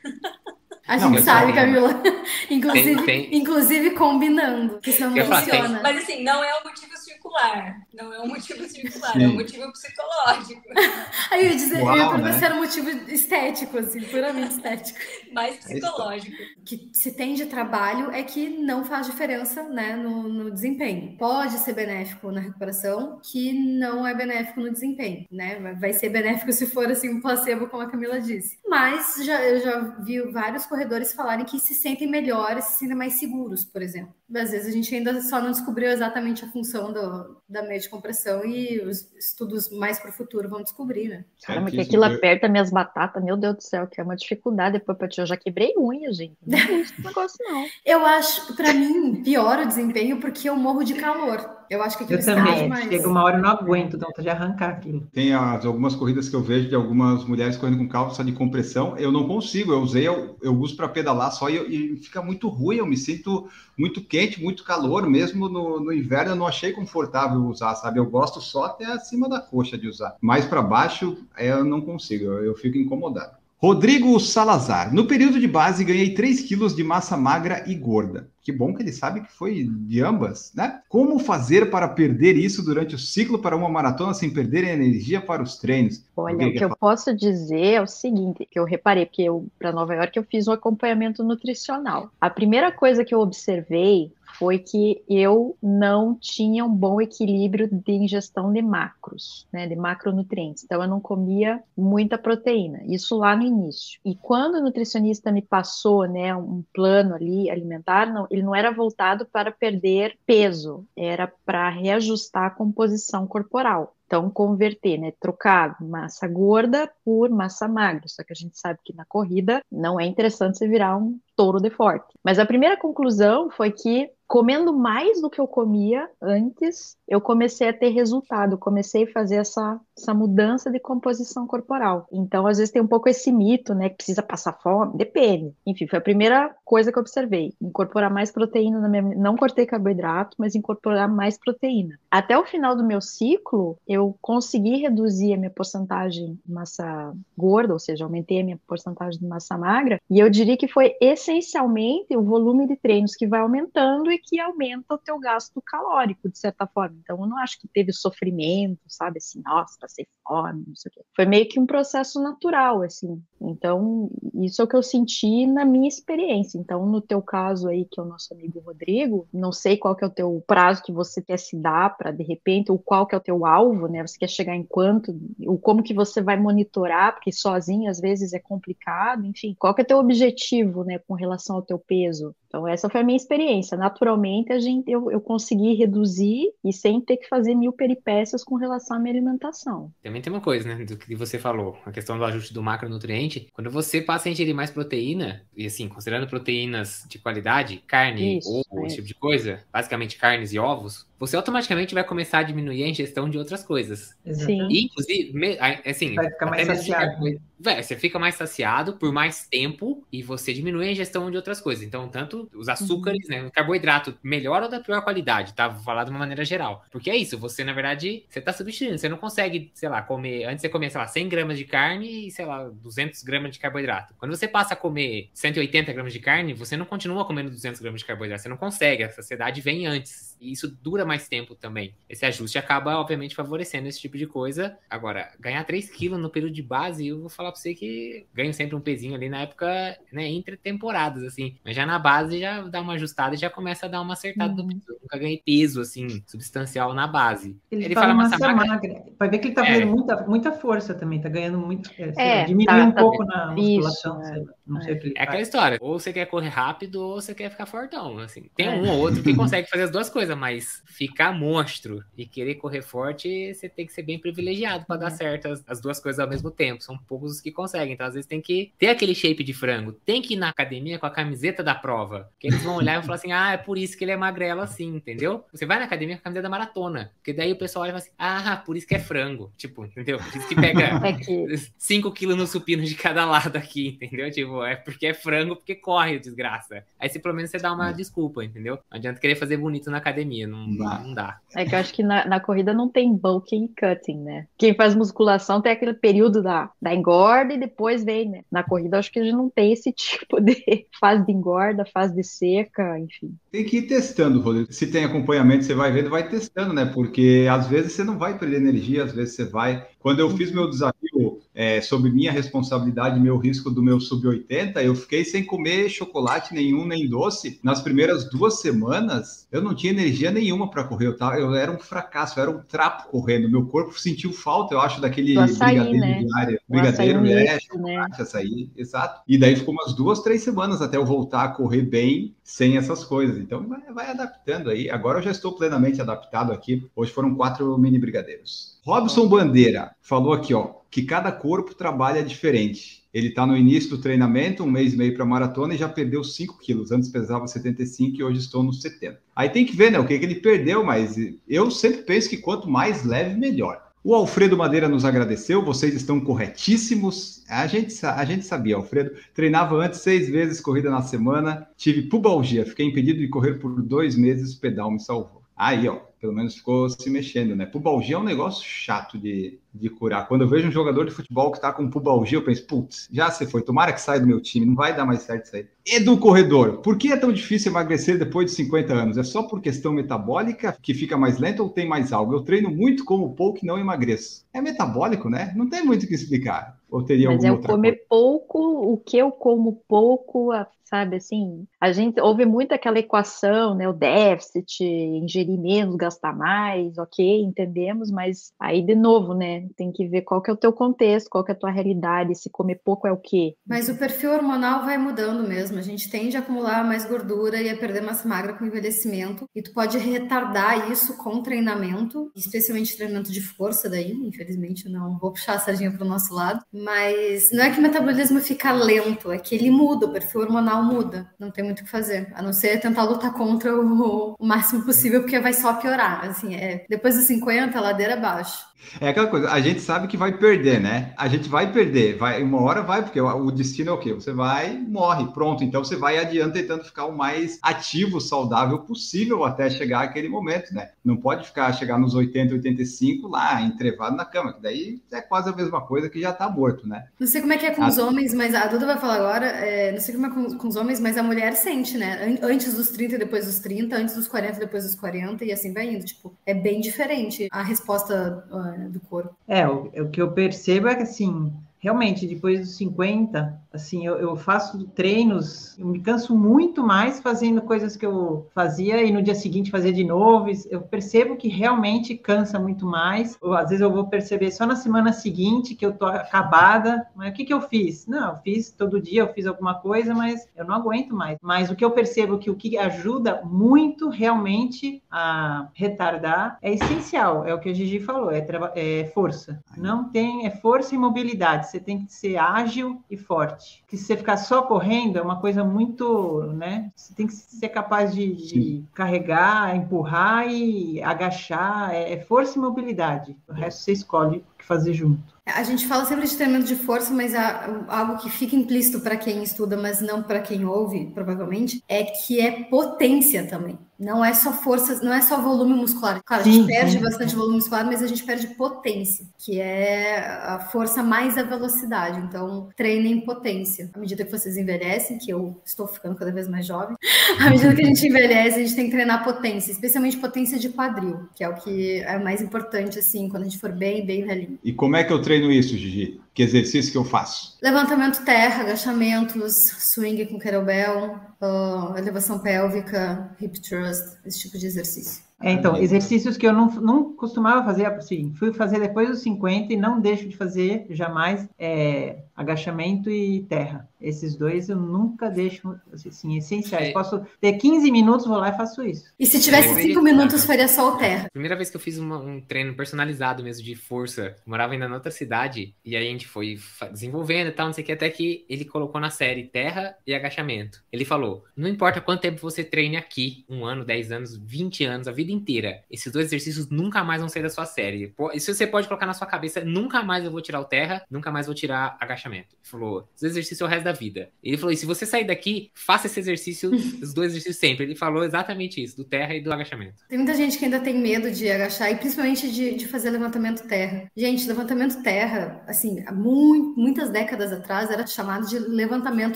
<laughs> a não, gente sabe, Camila. inclusive, tem, tem... inclusive combinando, que senão não funciona. Mas assim, não é um motivo circular. Não é um motivo circular, <laughs> Sim. é um motivo psicológico. <laughs> Aí eu ia dizer, Uau, eu ia né? era um motivo estético, assim, puramente estético. <laughs> Mais psicológico. Que se tem de trabalho é que não faz diferença né, no, no desempenho. Pode ser benéfico na recuperação, que não é benéfico no desempenho, né? Vai ser benéfico se for assim um placebo, como a Camila disse. Mas já, eu já vi vários corredores falarem que se sentem melhores, se sentem mais seguros, por exemplo. Às vezes a gente ainda só não descobriu exatamente a função do, da meia de compressão e os estudos mais para o futuro vão descobrir, né? Caramba, que aquilo aperta minhas batatas, meu Deus do céu, que é uma dificuldade depois para ti. Eu já quebrei unha, gente. Não é esse negócio, não. <laughs> Eu acho, para mim, pior o desempenho porque eu morro de calor. Eu acho que eu também. Mais... Chega uma hora eu não aguento, então de arrancar aquilo. Tem as, algumas corridas que eu vejo de algumas mulheres correndo com calça de compressão. Eu não consigo. Eu usei, eu, eu uso para pedalar só e, e, fica muito ruim. Eu me sinto muito quente, muito calor. Mesmo no, no inverno, eu não achei confortável usar, sabe? Eu gosto só até acima da coxa de usar. Mais para baixo, eu não consigo. Eu, eu fico incomodado. Rodrigo Salazar. No período de base, ganhei 3 quilos de massa magra e gorda. Que bom que ele sabe que foi de ambas, né? Como fazer para perder isso durante o ciclo para uma maratona sem perder energia para os treinos? Olha, o que eu posso dizer é o seguinte, que eu reparei, porque eu, para Nova York, eu fiz um acompanhamento nutricional. A primeira coisa que eu observei foi que eu não tinha um bom equilíbrio de ingestão de macros, né, de macronutrientes. Então eu não comia muita proteína, isso lá no início. E quando o nutricionista me passou, né, um plano ali alimentar, não, ele não era voltado para perder peso, era para reajustar a composição corporal. Então, converter, né? Trocar massa gorda por massa magra. Só que a gente sabe que na corrida não é interessante você virar um touro de forte. Mas a primeira conclusão foi que comendo mais do que eu comia antes, eu comecei a ter resultado, comecei a fazer essa, essa mudança de composição corporal. Então, às vezes tem um pouco esse mito, né, que precisa passar fome, depende. Enfim, foi a primeira coisa que eu observei, incorporar mais proteína na minha, não cortei carboidrato, mas incorporar mais proteína. Até o final do meu ciclo, eu consegui reduzir a minha porcentagem de massa gorda, ou seja, aumentei a minha porcentagem de massa magra, e eu diria que foi essencialmente o volume de treinos que vai aumentando e que aumenta o teu gasto calórico, de certa forma. Então, eu não acho que teve sofrimento, sabe, assim, nossa, passei fome, não sei o quê. Foi meio que um processo natural, assim. Então, isso é o que eu senti na minha experiência. Então, no teu caso aí, que é o nosso amigo Rodrigo, não sei qual que é o teu prazo que você quer se dar para, de repente, ou qual que é o teu alvo, né? Você quer chegar em quanto, ou como que você vai monitorar, porque sozinho, às vezes, é complicado, enfim. Qual que é o teu objetivo, né, com relação ao teu peso? Então, essa foi a minha experiência. Naturalmente, a gente, eu, eu consegui reduzir e sem ter que fazer mil peripécias com relação à minha alimentação. Também tem uma coisa, né, do que você falou, a questão do ajuste do macronutriente. Quando você passa a ingerir mais proteína, e assim, considerando proteínas de qualidade, carne, Isso, ovo, é. esse tipo de coisa, basicamente carnes e ovos, você automaticamente vai começar a diminuir a ingestão de outras coisas. Sim. E, inclusive, assim, vai ficar mais saciado. Véio, você fica mais saciado por mais tempo e você diminui a ingestão de outras coisas. Então, tanto os açúcares, uhum. né? O carboidrato melhor ou da pior qualidade, tá? Vou falar de uma maneira geral. Porque é isso, você, na verdade, você tá substituindo. Você não consegue, sei lá, comer. Antes você comia, sei lá, 100 gramas de carne e, sei lá, 200 gramas de carboidrato. Quando você passa a comer 180 gramas de carne, você não continua comendo 200 gramas de carboidrato. Você não consegue. A saciedade vem antes. E isso dura mais tempo também. Esse ajuste acaba, obviamente, favorecendo esse tipo de coisa. Agora, ganhar 3 quilos no período de base, eu vou falar pra você que ganho sempre um pezinho ali na época, né, entre temporadas, assim. Mas já na base já dá uma ajustada e já começa a dar uma acertada uhum. peso. Eu nunca ganhei peso, assim, substancial na base. Ele, ele fala massa magra. magra. Vai ver que ele tá é. muita, muita força também, tá ganhando muito. É, é diminui tá, um tá pouco na musculação. Isso, é. Não sei o que ele é aquela história. Ou você quer correr rápido ou você quer ficar fortão. Assim. Tem é. um ou outro que consegue fazer as duas coisas, mas ficar monstro e querer correr forte, você tem que ser bem privilegiado para dar é. certo as, as, duas coisas ao mesmo tempo. São poucos os que conseguem. Então, às vezes, tem que ter aquele shape de frango. Tem que ir na academia com a camiseta da prova. Que eles vão olhar e falar assim: <laughs> ah, é por isso que ele é magrelo assim, entendeu? Você vai na academia com a camiseta da maratona. Porque daí o pessoal olha e fala assim: ah, por isso que é frango. Tipo, entendeu? Por isso que pega <laughs> 5 quilos no supino de cada lado aqui, entendeu? Tipo, é porque é frango, porque corre, desgraça. Aí se pelo menos você dá uma desculpa, entendeu? Não adianta querer fazer bonito na academia, não, não dá. É que eu acho que na, na corrida não tem bulking e cutting, né? Quem faz musculação tem aquele período da, da engorda e depois vem, né? Na corrida eu acho que a gente não tem esse <laughs> tipo de fase de engorda, fase de seca, enfim. Tem que ir testando, Rodrigo. Se tem acompanhamento, você vai vendo, vai testando, né? Porque às vezes você não vai perder energia, às vezes você vai. Quando eu fiz meu desafio é, sobre minha responsabilidade, meu risco do meu sub-80, eu fiquei sem comer chocolate nenhum, nem doce. Nas primeiras duas semanas, eu não tinha energia nenhuma para correr. Eu, tava, eu era um fracasso, eu era um trapo correndo. Meu corpo sentiu falta, eu acho, daquele açaí, brigadeiro né? diário. Brigadeiro, açaí é, né? açaí, exato. E daí ficou umas duas, três semanas até eu voltar a correr bem sem essas coisas. Então, vai, vai adaptando aí. Agora eu já estou plenamente adaptado aqui. Hoje foram quatro mini brigadeiros. Robson Bandeira falou aqui, ó, que cada corpo trabalha diferente. Ele está no início do treinamento, um mês e meio para maratona, e já perdeu 5 quilos. Antes pesava 75 e hoje estou nos 70. Aí tem que ver, né, o que, que ele perdeu, mas eu sempre penso que quanto mais leve, melhor. O Alfredo Madeira nos agradeceu, vocês estão corretíssimos. A gente, a gente sabia, Alfredo. Treinava antes seis vezes corrida na semana, tive pubalgia, fiquei impedido de correr por dois meses, o pedal me salvou. Aí, ó, pelo menos ficou se mexendo, né? Pubalgia é um negócio chato de, de curar. Quando eu vejo um jogador de futebol que tá com pubalgia, eu penso, putz, já se foi, tomara que saia do meu time, não vai dar mais certo isso aí. E do corredor, por que é tão difícil emagrecer depois de 50 anos? É só por questão metabólica que fica mais lento ou tem mais algo? Eu treino muito, como pouco e não emagreço. É metabólico, né? Não tem muito o que explicar. Ou teria Mas é o comer coisa? pouco, o que eu como pouco, sabe assim? A gente ouve muito aquela equação, né? O déficit, ingerir menos, gastar mais, ok, entendemos, mas aí de novo, né? Tem que ver qual que é o teu contexto, qual que é a tua realidade, se comer pouco é o quê. Mas o perfil hormonal vai mudando mesmo. A gente tende a acumular mais gordura e a perder massa magra com o envelhecimento. E tu pode retardar isso com treinamento, especialmente treinamento de força daí, infelizmente não vou puxar a sardinha para o nosso lado. Mas não é que o metabolismo fica lento, é que ele muda, o perfil hormonal muda. Não tem muito o que fazer, a não ser tentar lutar contra o, o máximo possível, porque vai só piorar. Assim, é, depois dos 50, ladeira abaixo. É aquela coisa, a gente sabe que vai perder, né? A gente vai perder, vai, uma hora vai, porque o destino é o quê? Você vai, morre, pronto. Então você vai adiante tentando ficar o mais ativo, saudável possível até chegar aquele momento, né? Não pode ficar, chegar nos 80, 85 lá, entrevado na cama, que daí é quase a mesma coisa que já tá morto, né? Não sei como é que é com os homens, mas a Duda vai falar agora, é, não sei como é com, com, os homens, mas a mulher sente, né? Antes dos 30 e depois dos 30, antes dos 40 e depois dos 40, e assim vai indo. Tipo, é bem diferente a resposta uh, do corpo. É, o, o que eu percebo é que assim, realmente, depois dos 50, assim, eu, eu, faço treinos, eu me canso muito mais fazendo coisas que eu fazia e no dia seguinte fazer de novo. Eu percebo que realmente cansa muito mais. Ou, às vezes eu vou perceber só na semana seguinte que eu tô acabada. Mas o que, que eu fiz? Não, eu fiz todo dia, eu fiz alguma coisa, mas eu não aguento mais. Mas o que eu percebo que o que ajuda muito realmente a retardar é essencial, é o que a Gigi falou, é, é força. Não tem, é força e mobilidade você tem que ser ágil e forte. Que se você ficar só correndo é uma coisa muito, né? Você tem que ser capaz de, de carregar, empurrar e agachar. É, é força e mobilidade. O resto você escolhe fazer junto. A gente fala sempre de treinamento de força, mas há, algo que fica implícito para quem estuda, mas não para quem ouve, provavelmente, é que é potência também. Não é só força, não é só volume muscular. Claro, sim, a gente perde sim. bastante volume muscular, mas a gente perde potência, que é a força mais a velocidade. Então, treinem potência. À medida que vocês envelhecem, que eu estou ficando cada vez mais jovem, <laughs> à medida que a gente envelhece, a gente tem que treinar potência, especialmente potência de quadril, que é o que é mais importante, assim, quando a gente for bem, bem velhinho. E como é que eu treino isso, Gigi? Que exercício que eu faço? Levantamento terra, agachamentos, swing com kettlebell, uh, elevação pélvica, hip thrust, esse tipo de exercício. É, então, exercícios que eu não, não costumava fazer, assim, fui fazer depois dos 50 e não deixo de fazer jamais é, agachamento e terra. Esses dois eu nunca deixo, assim, essenciais. É. Posso ter 15 minutos, vou lá e faço isso. E se tivesse 5 minutos, faria só o terra. Primeira vez que eu fiz uma, um treino personalizado mesmo de força, eu morava ainda na outra cidade, e aí a gente foi desenvolvendo e tal, não sei o que, até que ele colocou na série terra e agachamento. Ele falou, não importa quanto tempo você treine aqui, um ano, 10 anos, 20 anos, a vida vida inteira. Esses dois exercícios nunca mais vão sair da sua série. Isso você pode colocar na sua cabeça, nunca mais eu vou tirar o terra, nunca mais vou tirar agachamento. Ele falou, esse exercício é o resto da vida. Ele falou, e se você sair daqui, faça esse exercício, <laughs> os dois exercícios sempre. Ele falou exatamente isso, do terra e do agachamento. Tem muita gente que ainda tem medo de agachar, e principalmente de, de fazer levantamento terra. Gente, levantamento terra, assim, há muito, muitas décadas atrás era chamado de levantamento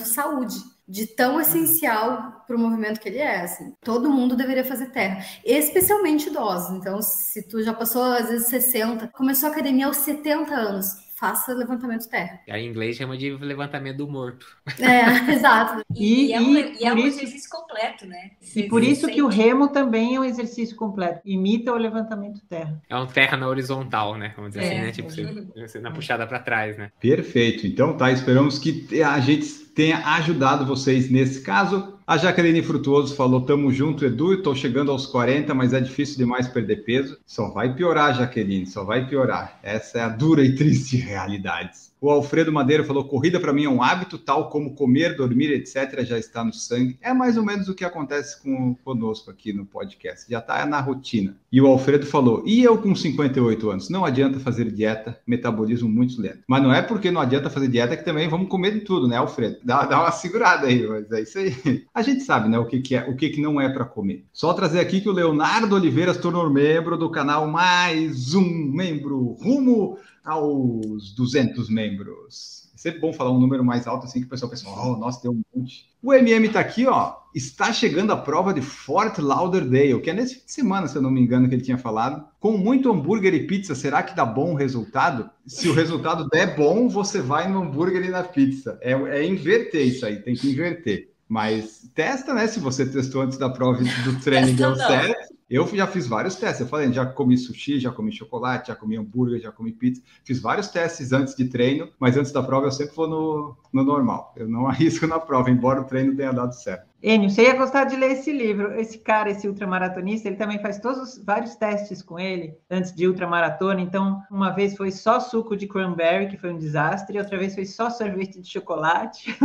saúde de tão essencial para o movimento que ele é. Assim. Todo mundo deveria fazer terra, especialmente idosos. Então, se tu já passou às vezes 60, começou a academia aos 70 anos, faça levantamento terra. Aí em inglês chama de levantamento do morto. É, <laughs> exato. E, e, é, um, e é um isso, exercício completo, né? e por isso que o remo também é um exercício completo. Imita o levantamento terra. É um terra na horizontal, né? Vamos dizer é. assim, né? Tipo, você, você na puxada para trás, né? Perfeito. Então tá, esperamos que a gente tenha ajudado vocês nesse caso. A Jaqueline Frutuoso falou: Tamo junto, Edu. Estou chegando aos 40, mas é difícil demais perder peso. Só vai piorar, Jaqueline, só vai piorar. Essa é a dura e triste <laughs> realidade. O Alfredo Madeira falou: corrida para mim é um hábito, tal como comer, dormir, etc., já está no sangue. É mais ou menos o que acontece com, conosco aqui no podcast, já está na rotina. E o Alfredo falou: e eu com 58 anos? Não adianta fazer dieta, metabolismo muito lento. Mas não é porque não adianta fazer dieta que também vamos comer de tudo, né, Alfredo? Dá, dá uma segurada aí, mas é isso aí. A gente sabe, né, o que, que é, o que, que não é para comer. Só trazer aqui que o Leonardo Oliveira se tornou membro do canal Mais Um Membro Rumo aos 200 membros. É sempre bom falar um número mais alto assim que o pessoal pensa, oh, nossa, deu um monte. O MM tá aqui, ó. Está chegando a prova de Fort Lauderdale, que é nesse fim de semana, se eu não me engano, que ele tinha falado. Com muito hambúrguer e pizza, será que dá bom o resultado? Se o resultado der bom, você vai no hambúrguer e na pizza. É, é inverter isso aí, tem que inverter. Mas testa, né? Se você testou antes da prova do treino deu certo. Eu já fiz vários testes. Eu falei, já comi sushi, já comi chocolate, já comi hambúrguer, já comi pizza. Fiz vários testes antes de treino, mas antes da prova eu sempre vou no, no normal. Eu não <laughs> arrisco na prova, embora o treino tenha dado certo. Enio, você ia gostar de ler esse livro. Esse cara, esse ultramaratonista, ele também faz todos os, vários testes com ele antes de ultramaratona. Então, uma vez foi só suco de cranberry, que foi um desastre, outra vez foi só sorvete de chocolate.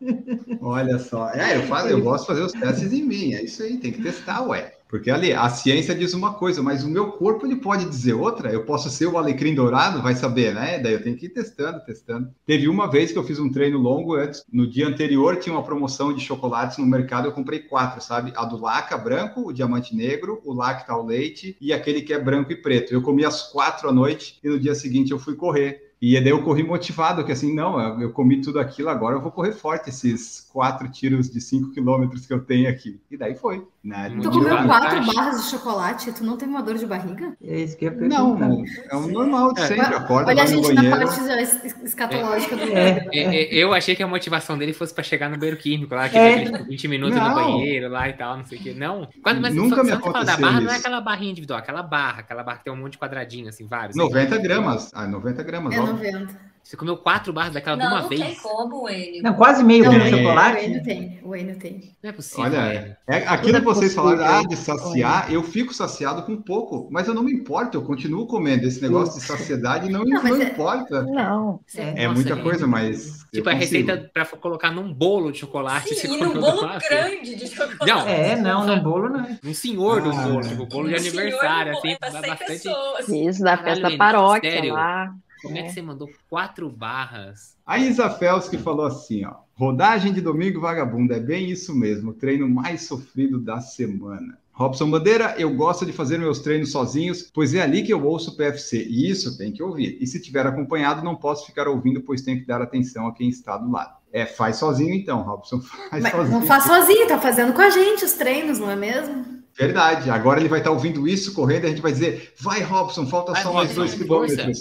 <laughs> Olha só. É, eu, faço, eu gosto de fazer os testes em mim. É isso aí, tem que testar, ué. Porque ali, a ciência diz uma coisa, mas o meu corpo ele pode dizer outra. Eu posso ser o alecrim dourado, vai saber, né? Daí eu tenho que ir testando, testando. Teve uma vez que eu fiz um treino longo antes, no dia anterior tinha uma promoção de chocolates no mercado, eu comprei quatro, sabe? A do Laca branco, o diamante negro, o Lacta ao leite e aquele que é branco e preto. Eu comi as quatro à noite e no dia seguinte eu fui correr. E daí eu corri motivado, que assim, não, eu comi tudo aquilo, agora eu vou correr forte esses quatro tiros de cinco quilômetros que eu tenho aqui. E daí foi. Né? Tu comeu quatro barras de chocolate, tu não tem uma dor de barriga? É isso que eu Não, é o normal de sempre, acorda, Olha a gente na banheiro. parte escatológica do É. É, é, Eu achei que a motivação dele fosse pra chegar no banheiro químico lá, que É. fica, tipo, 20 minutos no Não. banheiro lá e tal, não sei o quê. Não. Quando, mas Nunca só, me fala da aconteceu barra, não é isso. aquela barrinha individual, aquela barra, aquela barra que tem um monte de quadradinho, assim, vários. 90 gramas. Ah, 90 gramas, É óbvio. 90. Você comeu quatro barras daquela de Não, uma não vez. tem como, Enio. Não, quase meio Não, de é, chocolate. O Enio tem, o Enio tem. Não é possível. Olha, velho. é, aquilo Tudo que vocês possível. falaram, ah, de saciar, eu fico saciado com pouco, mas eu não me importo, eu continuo comendo. Esse negócio de saciedade não, Não, não, é- importa. Não. É Nossa, muita coisa, mas. Tipo, a receita pra colocar num bolo de chocolate. Sim, e num bolo grande de chocolate. Não. É, não, no bolo não. Um senhor do Ah, bolo, tipo, bolo de aniversário, assim, é dá 100 bastante. Isso, da festa paróquia lá. Como é que você mandou quatro barras? A Isa Fels que falou assim, ó. Rodagem de domingo vagabundo, é bem isso mesmo, o treino mais sofrido da semana. Robson Bandeira, eu gosto de fazer meus treinos sozinhos, pois é ali que eu ouço o PFC. E isso tem que ouvir. E se tiver acompanhado, não posso ficar ouvindo, pois tenho que dar atenção a quem está do lado. É, faz sozinho então, Robson. <laughs> Faz Mas sozinho. não faz sozinho, tá fazendo com a gente os treinos, não é mesmo? Verdade. Agora ele vai estar ouvindo isso, correndo, e a gente vai dizer: vai, Robson, falta Vai, só mais dois quilômetros.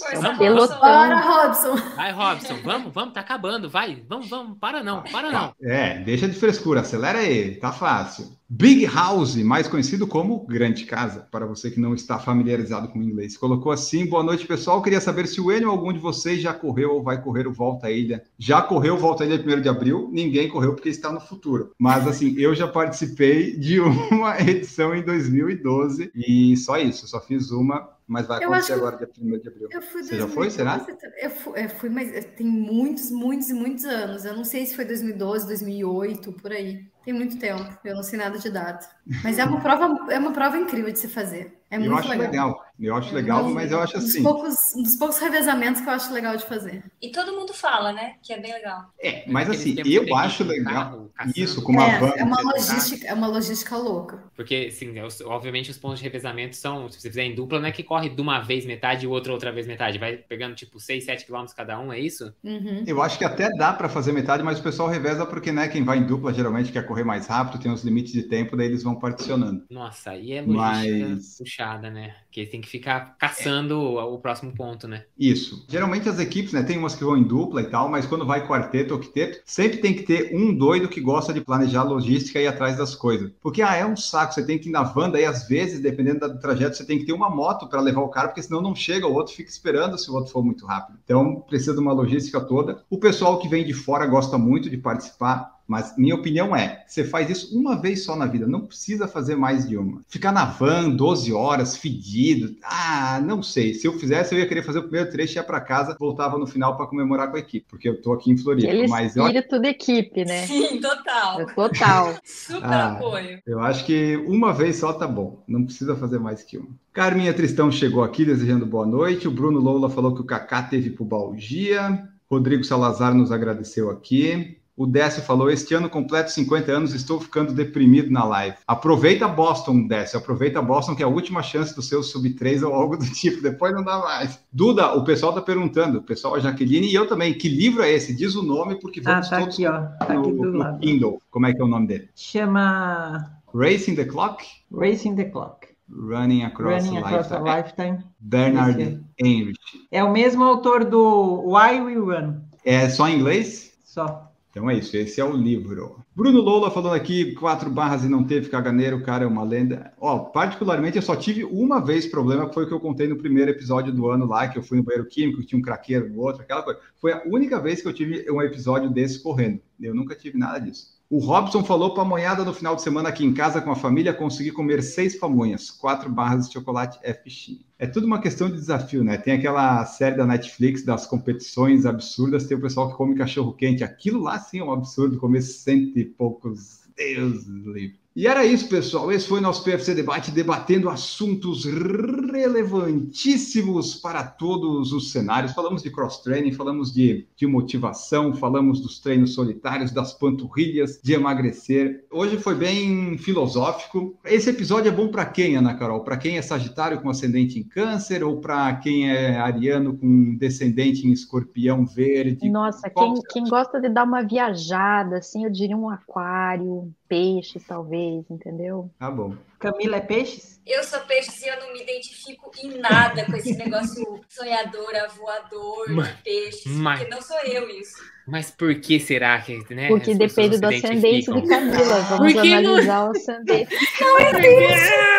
Bora, Robson! Vai, Robson, vamos, vamos, tá acabando, vai. Vamos, vamos, para não, para não. É, deixa de frescura, acelera aí, tá fácil. Big House, mais conhecido como Grande Casa, para você que não está familiarizado com o inglês. Colocou assim: boa noite, pessoal. Queria saber se o Enio ou algum de vocês já correu ou vai correr o Volta à Ilha. Já correu o Volta à Ilha 1 de abril, ninguém correu porque está no futuro. Mas assim, eu já participei de <laughs> uma edição em 2012 e só isso, só fiz uma, mas vai acontecer agora dia 1 de abril. Eu fui Você já foi, será? 2012, Eu fui, eu fui, mas tem muitos, muitos e muitos anos. Eu não sei se foi 2012, 2008, por aí. Tem muito tempo. Eu não sei nada de data. Mas é uma prova, é uma prova incrível de se fazer. É eu acho legal. legal. Eu acho legal, Um- mas eu acho um dos assim. poucos, um dos poucos revezamentos que eu acho legal de fazer. E todo mundo fala, né? Que é bem legal. É, mas assim, eu acho legal. carro. Isso, com uma van. é, é uma tá- logística, é uma logística louca. Porque, sim, é obviamente os pontos de revezamento são, se você fizer em dupla, não é que corre de uma vez metade e o outro outra vez metade. Vai pegando, tipo, 6, 7 quilômetros cada um, é isso? Uhum. Eu acho que até dá para fazer metade, mas o pessoal reveza porque, né, quem vai em dupla geralmente quer correr mais rápido, tem os limites de tempo, daí eles vão particionando. Nossa, aí é logística Mas- puxada, né? Porque tem que ficar caçando o, o próximo ponto, né? Isso. Geralmente as equipes, né, tem umas que vão em dupla e tal, mas quando vai quarteto ou quinteto, sempre tem que ter um doido que gosta de planejar logística e atrás das coisas. Porque, ah, é um saco, você tem que ir na van, daí às vezes, dependendo do trajeto, você tem que ter uma moto para levar o cara, porque senão não chega, o outro fica esperando se o outro for muito rápido. Então, precisa de uma logística toda. O pessoal que vem de fora gosta muito de participar. Mas minha opinião é, você faz isso uma vez só na vida, não precisa fazer mais de uma. Ficar na van 12 horas, fedido, ah, não sei. Se eu fizesse, eu ia querer fazer o primeiro trecho, ia para casa, voltava no final para comemorar com a equipe, porque eu tô aqui em Floripa. Aquele mas espírito eu... de equipe, né? Sim, total. Total. <laughs> Super ah, apoio. Eu acho que uma vez só tá bom, não precisa fazer mais que uma. Carminha Tristão chegou aqui desejando boa noite. O Bruno Loula falou que o Kaká teve pubalgia. Rodrigo Salazar nos agradeceu aqui. O Décio falou: Este ano completo 50 anos, estou ficando deprimido na live. Aproveita Boston, Décio. Aproveita Boston, que é a última chance do seu sub 3 ou algo do <laughs> tipo. Depois não dá mais. Duda, o pessoal está perguntando, o pessoal, a Jaqueline e eu também. Que livro é esse? Diz o nome, porque vamos ah, tá todos aqui, ó. Tá no, aqui do lado. Kindle. Como é que é o nome dele? Chama. Racing the Clock? Racing the Clock. Running Across, Running a, Across Lifetime. a Lifetime. Bernard Heinrich. É o mesmo autor do Why We Run. É só em inglês? Só. Então é isso, esse é o livro. Bruno Lola falando aqui, quatro barras e não teve caganeiro, cara é uma lenda. Ó, particularmente eu só tive uma vez problema, que foi o que eu contei no primeiro episódio do ano lá, que eu fui no banheiro químico, tinha um craqueiro no outro, aquela coisa. Foi a única vez que eu tive um episódio desse correndo. Eu nunca tive nada disso. O Robson falou para a monhada no final de semana aqui em casa com a família conseguir comer seis pamonhas, quatro barras de chocolate F É tudo uma questão de desafio, né? Tem aquela série da Netflix das competições absurdas, tem o pessoal que come cachorro quente. Aquilo lá sim é um absurdo, comer cento e poucos. Deus livre. E era isso, pessoal. Esse foi nosso PFC Debate, debatendo assuntos relevantíssimos para todos os cenários. Falamos de cross-training, falamos de, de motivação, falamos dos treinos solitários, das panturrilhas, de emagrecer. Hoje foi bem filosófico. Esse episódio é bom para quem, Ana Carol? Para quem é Sagitário com ascendente em Câncer ou para quem é Ariano com descendente em Escorpião Verde? Nossa, quem, quem gosta de dar uma viajada, assim, eu diria um aquário, peixes, talvez, entendeu? Tá bom. Camila é peixes? Eu sou peixes e eu não me identifico em nada com esse negócio <laughs> sonhadora, voador, mas, peixes, mas, porque não sou eu isso. Mas por que será que, né? Porque depende do ascendente de Camila. <laughs> Vamos analisar não... o ascendente. <laughs> Não entendi.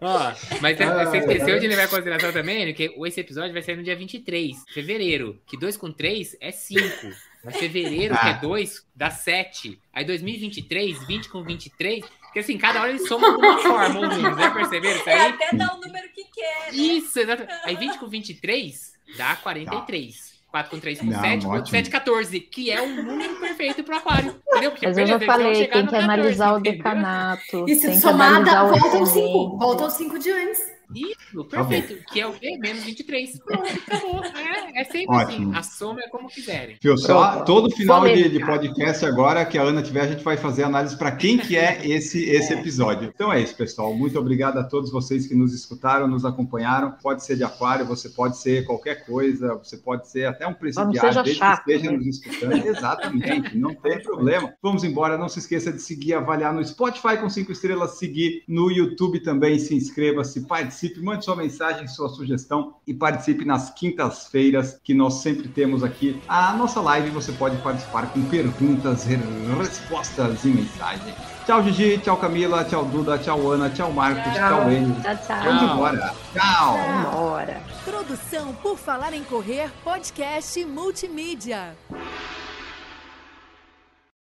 Ó, mas ah, você esqueceu de levar em consideração também que esse episódio vai ser no dia 23 de fevereiro, que 2 com 3 é 5. Mas fevereiro, ah. que é 2, dá 7. Aí 2023, 20 com 23. Porque assim, cada hora eles somam de uma forma, ou menos, né? Perceberam isso aí? É até dar o número que quer. Né? Isso, exato. Aí 20 com 23 dá 43. Tá. 4 com 3 com não, 7, com 7, 14, que é um número perfeito para aquário. Entendeu? Porque Mas eu já falei, tem que analisar 14, o decanato. E se somada, voltam 5. Voltam 5 de antes. Isso, tá perfeito. Tá que é o quê? Menos 23. Pronto, acabou. É, é sempre Ótimo. assim. A soma é como quiserem. Fio, só todo final de, de, podcast agora que a Ana tiver, a gente vai fazer análise para quem que é esse, esse é. episódio. Então é isso, pessoal. Muito obrigado a todos vocês que nos escutaram, nos acompanharam. Pode ser de aquário, você pode ser qualquer coisa, você pode ser até um presidiário, desde chato, que esteja né? nos escutando. Exatamente, não tem problema. Vamos embora. Não se esqueça de seguir, avaliar no Spotify com cinco estrelas, seguir no YouTube também. Se inscreva, se participe participe, mande sua mensagem, sua sugestão e participe nas quintas-feiras que nós sempre temos aqui a nossa live. Você pode participar com perguntas, respostas e mensagens. Tchau, Gigi, tchau, Camila, tchau, Duda, tchau, Ana, tchau, Marcos, tchau, tchau Enio. Tchau, tchau. Vamos embora. Tchau. Vamos Produção por Falar em Correr, podcast multimídia.